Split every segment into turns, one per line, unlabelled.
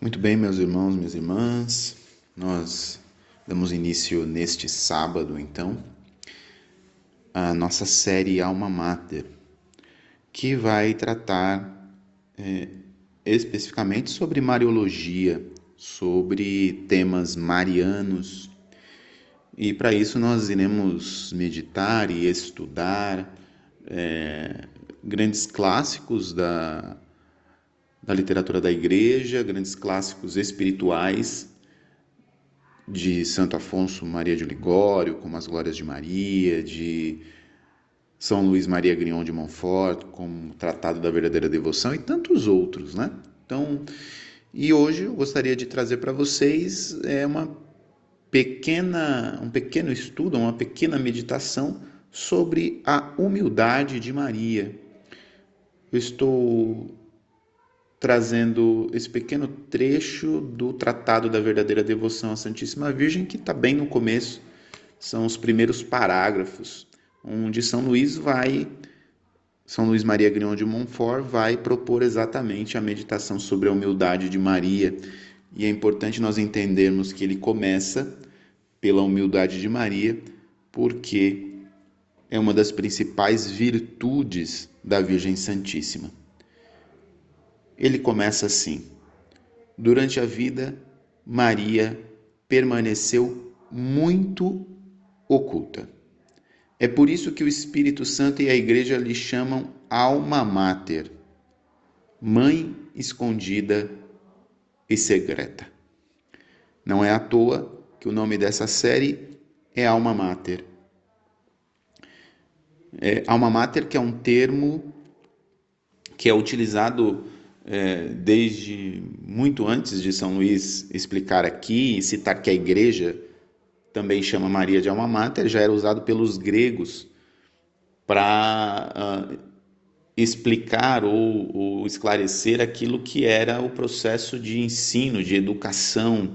Muito bem, meus irmãos, minhas irmãs, nós damos início neste sábado, então, a nossa série Alma Mater, que vai tratar é, especificamente sobre Mariologia, sobre temas marianos. E para isso nós iremos meditar e estudar é, grandes clássicos da da literatura da igreja, grandes clássicos espirituais de Santo Afonso Maria de Ligório, como as Glórias de Maria, de São Luís Maria Grignon de Montfort, como o Tratado da Verdadeira Devoção e tantos outros, né? Então, e hoje eu gostaria de trazer para vocês é uma pequena, um pequeno estudo, uma pequena meditação sobre a humildade de Maria. Eu estou trazendo esse pequeno trecho do Tratado da Verdadeira Devoção à Santíssima Virgem, que está bem no começo, são os primeiros parágrafos, onde São Luís vai, São Luís Maria Grignon de Montfort vai propor exatamente a meditação sobre a humildade de Maria. E é importante nós entendermos que ele começa pela humildade de Maria, porque é uma das principais virtudes da Virgem Santíssima. Ele começa assim: Durante a vida, Maria permaneceu muito oculta. É por isso que o Espírito Santo e a Igreja lhe chamam alma mater, mãe escondida e secreta. Não é à toa que o nome dessa série é Alma Mater. É, alma Mater, que é um termo que é utilizado é, desde muito antes de São Luís explicar aqui e citar que a igreja também chama Maria de alma mater, já era usado pelos gregos para uh, explicar ou, ou, esclarecer aquilo que era o processo de ensino, de educação.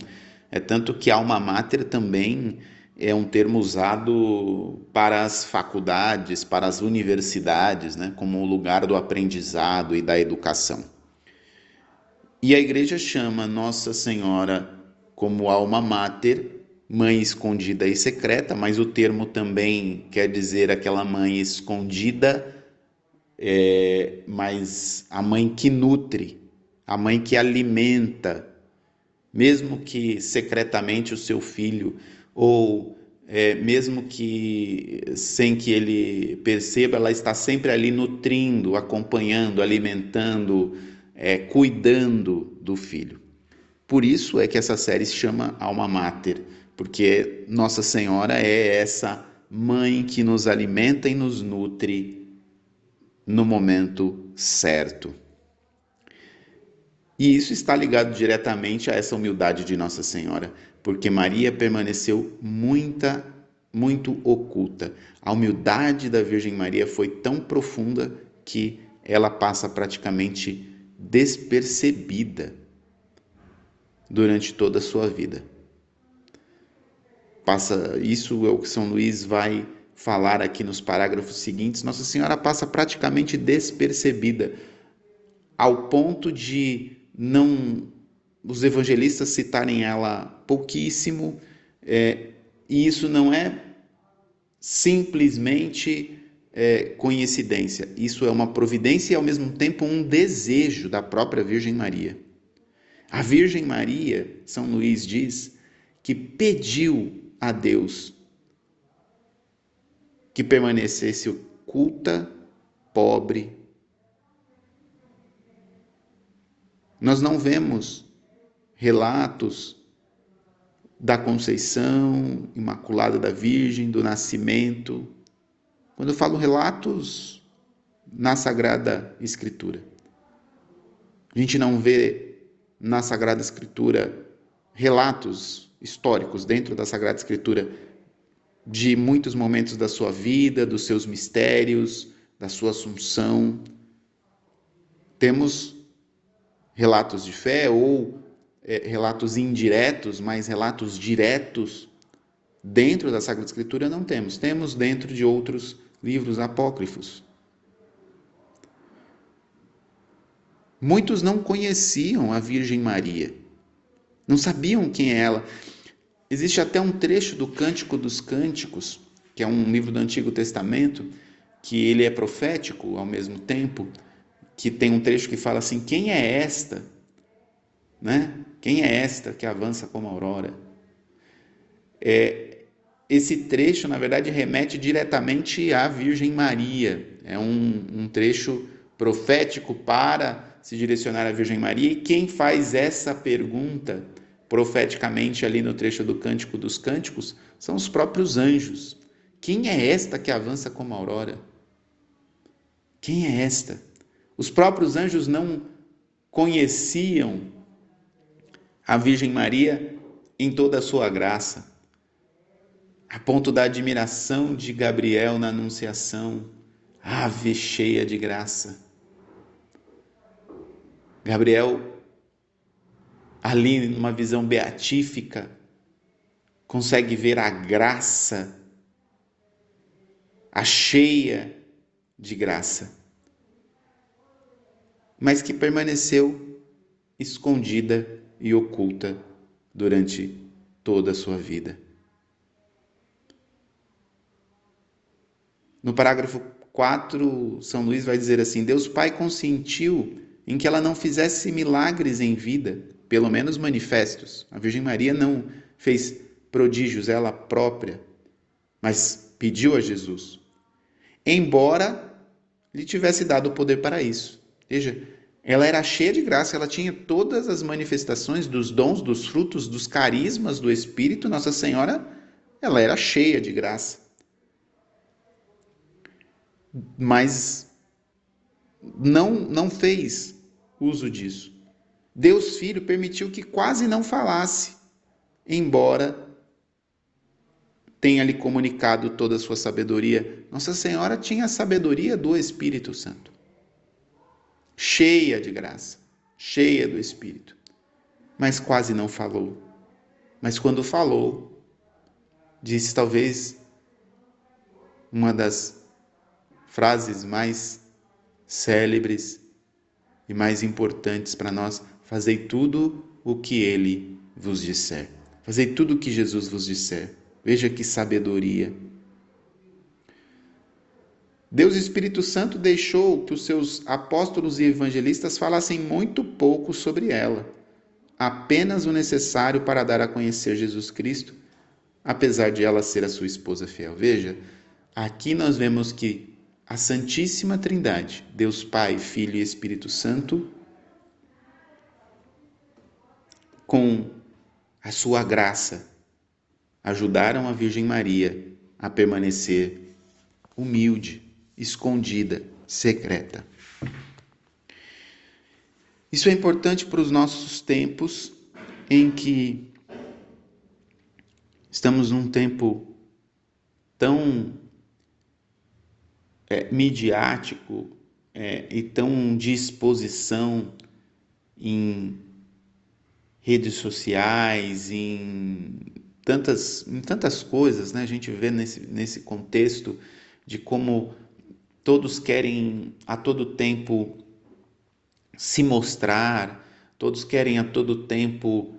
É tanto que alma mater também é um termo usado para as faculdades, para as universidades, né, como o lugar do aprendizado e da educação. E a igreja chama Nossa Senhora como alma mater, mãe escondida e secreta, mas o termo também quer dizer aquela mãe escondida, é, mas a mãe que nutre, a mãe que alimenta, mesmo que secretamente o seu filho, ou é, mesmo que sem que ele perceba, ela está sempre ali nutrindo, acompanhando, alimentando, é, cuidando do filho. Por isso é que essa série se chama Alma Mater, porque Nossa Senhora é essa mãe que nos alimenta e nos nutre no momento certo. E isso está ligado diretamente a essa humildade de Nossa Senhora, porque Maria permaneceu muita, muito oculta. A humildade da Virgem Maria foi tão profunda que ela passa praticamente despercebida durante toda a sua vida. Passa, isso é o que São Luís vai falar aqui nos parágrafos seguintes. Nossa Senhora passa praticamente despercebida, ao ponto de não os evangelistas citarem ela pouquíssimo, é, e isso não é simplesmente é, coincidência, isso é uma providência e ao mesmo tempo um desejo da própria Virgem Maria. A Virgem Maria, São Luís diz, que pediu a Deus que permanecesse oculta, pobre. Nós não vemos relatos da Conceição Imaculada da Virgem, do nascimento, quando eu falo relatos na Sagrada Escritura. A gente não vê na Sagrada Escritura relatos históricos dentro da Sagrada Escritura de muitos momentos da sua vida, dos seus mistérios, da sua assunção. Temos relatos de fé ou é, relatos indiretos, mas relatos diretos dentro da Sagrada Escritura não temos. Temos dentro de outros livros apócrifos. Muitos não conheciam a Virgem Maria, Não sabiam quem é ela. Existe até um trecho do Cântico dos Cânticos, que é um livro do Antigo Testamento, que ele é profético ao mesmo tempo, que tem um trecho que fala assim: Quem é esta? Né? Quem é esta que avança como aurora? É, esse trecho, na verdade, remete diretamente à Virgem Maria. É um, um trecho profético para se direcionar à Virgem Maria. E quem faz essa pergunta profeticamente ali no trecho do Cântico dos Cânticos são os próprios anjos. Quem é esta que avança como aurora? Quem é esta? Os próprios anjos não conheciam a Virgem Maria em toda a sua graça, a ponto da admiração de Gabriel na Anunciação, ave cheia de graça. Gabriel, ali numa visão beatífica, consegue ver a graça, a cheia de graça, mas que permaneceu escondida e oculta durante toda a sua vida. No parágrafo 4, São Luís vai dizer assim: Deus Pai consentiu em que ela não fizesse milagres em vida, pelo menos manifestos. A Virgem Maria não fez prodígios ela própria, mas pediu a Jesus. Embora lhe tivesse dado o poder para isso. Veja, ela era cheia de graça, ela tinha todas as manifestações dos dons, dos frutos, dos carismas do Espírito. Nossa Senhora, ela era cheia de graça. Mas não, não fez uso disso. Deus Filho permitiu que quase não falasse, embora tenha lhe comunicado toda a sua sabedoria. Nossa Senhora tinha a sabedoria do Espírito Santo cheia de graça, cheia do Espírito, mas quase não falou. Mas quando falou, disse talvez uma das frases mais célebres e mais importantes para nós: fazei tudo o que ele vos disser. Fazei tudo o que Jesus vos disser. Veja que sabedoria. Deus Espírito Santo deixou que os seus apóstolos e evangelistas falassem muito pouco sobre ela, apenas o necessário para dar a conhecer Jesus Cristo, apesar de ela ser a sua esposa fiel. Veja, aqui nós vemos que a Santíssima Trindade, Deus Pai, Filho e Espírito Santo, com a sua graça, ajudaram a Virgem Maria a permanecer humilde, escondida, secreta. Isso é importante para os nossos tempos em que estamos num tempo tão é, midiático é, e tão de exposição em redes sociais, em tantas, em tantas coisas, né? A gente vê nesse, nesse contexto de como todos querem a todo tempo se mostrar, todos querem a todo tempo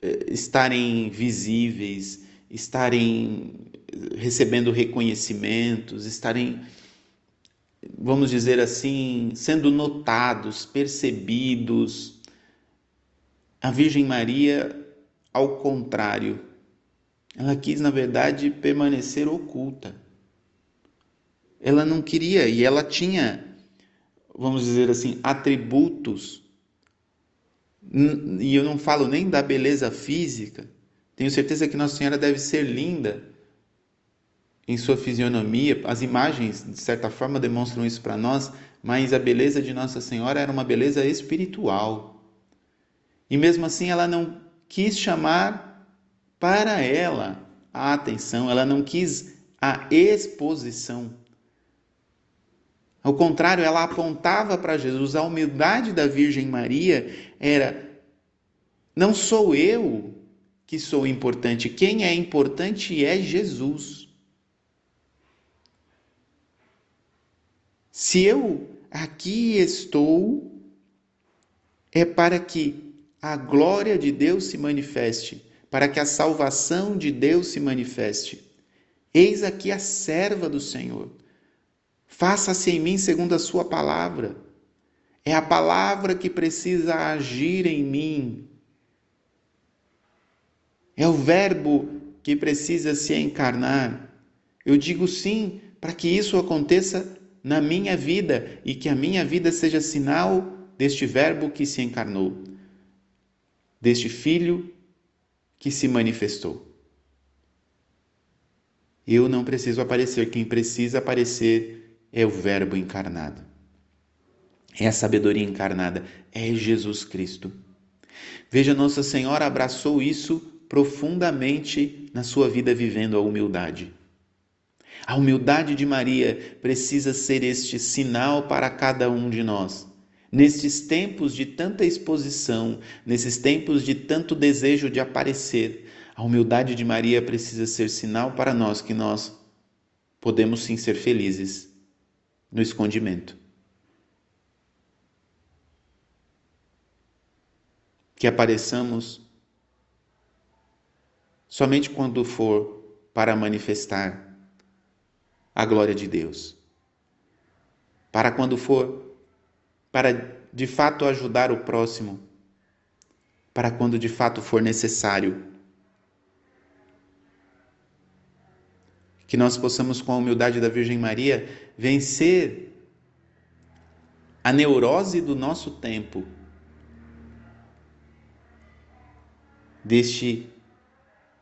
eh, estarem visíveis, estarem recebendo reconhecimentos, estarem, vamos dizer assim, sendo notados, percebidos. A Virgem Maria, ao contrário, ela quis, na verdade, permanecer oculta ela não queria e ela tinha, vamos dizer assim, atributos. E eu não falo nem da beleza física. Tenho certeza que Nossa Senhora deve ser linda em sua fisionomia. As imagens, de certa forma, demonstram isso para nós, mas a beleza de Nossa Senhora era uma beleza espiritual. E mesmo assim, ela não quis chamar para ela a atenção, ela não quis a exposição. Ao contrário, ela apontava para Jesus. A humildade da Virgem Maria era: não sou eu que sou importante, quem é importante é Jesus. Se eu aqui estou, é para que a glória de Deus se manifeste, para que a salvação de Deus se manifeste. Eis aqui a serva do Senhor. Faça-se em mim segundo a sua palavra. É a palavra que precisa agir em mim. É o Verbo que precisa se encarnar. Eu digo sim para que isso aconteça na minha vida e que a minha vida seja sinal deste Verbo que se encarnou, deste Filho que se manifestou. Eu não preciso aparecer, quem precisa aparecer é o Verbo encarnado. É a sabedoria encarnada, é Jesus Cristo. Veja, Nossa Senhora abraçou isso profundamente na sua vida vivendo a humildade. A humildade de Maria precisa ser este sinal para cada um de nós. Nestes tempos de tanta exposição, nesses tempos de tanto desejo de aparecer, a humildade de Maria precisa ser sinal para nós que nós podemos sim ser felizes no escondimento. Que apareçamos somente quando for para manifestar a glória de Deus. Para quando for para de fato ajudar o próximo, para quando de fato for necessário. Que nós possamos, com a humildade da Virgem Maria, vencer a neurose do nosso tempo, deste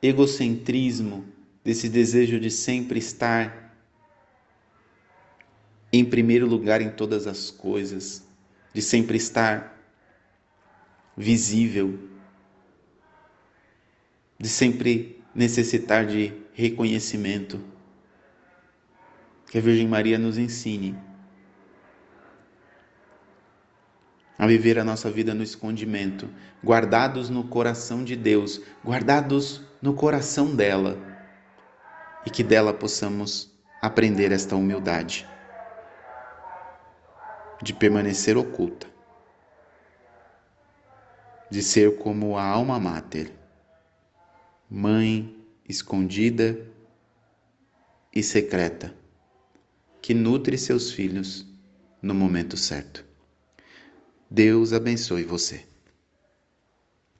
egocentrismo, desse desejo de sempre estar em primeiro lugar em todas as coisas, de sempre estar visível, de sempre necessitar de reconhecimento. Que a Virgem Maria nos ensine a viver a nossa vida no escondimento, guardados no coração de Deus, guardados no coração dela, e que dela possamos aprender esta humildade de permanecer oculta, de ser como a alma máter, mãe escondida e secreta, que nutre seus filhos no momento certo. Deus abençoe você.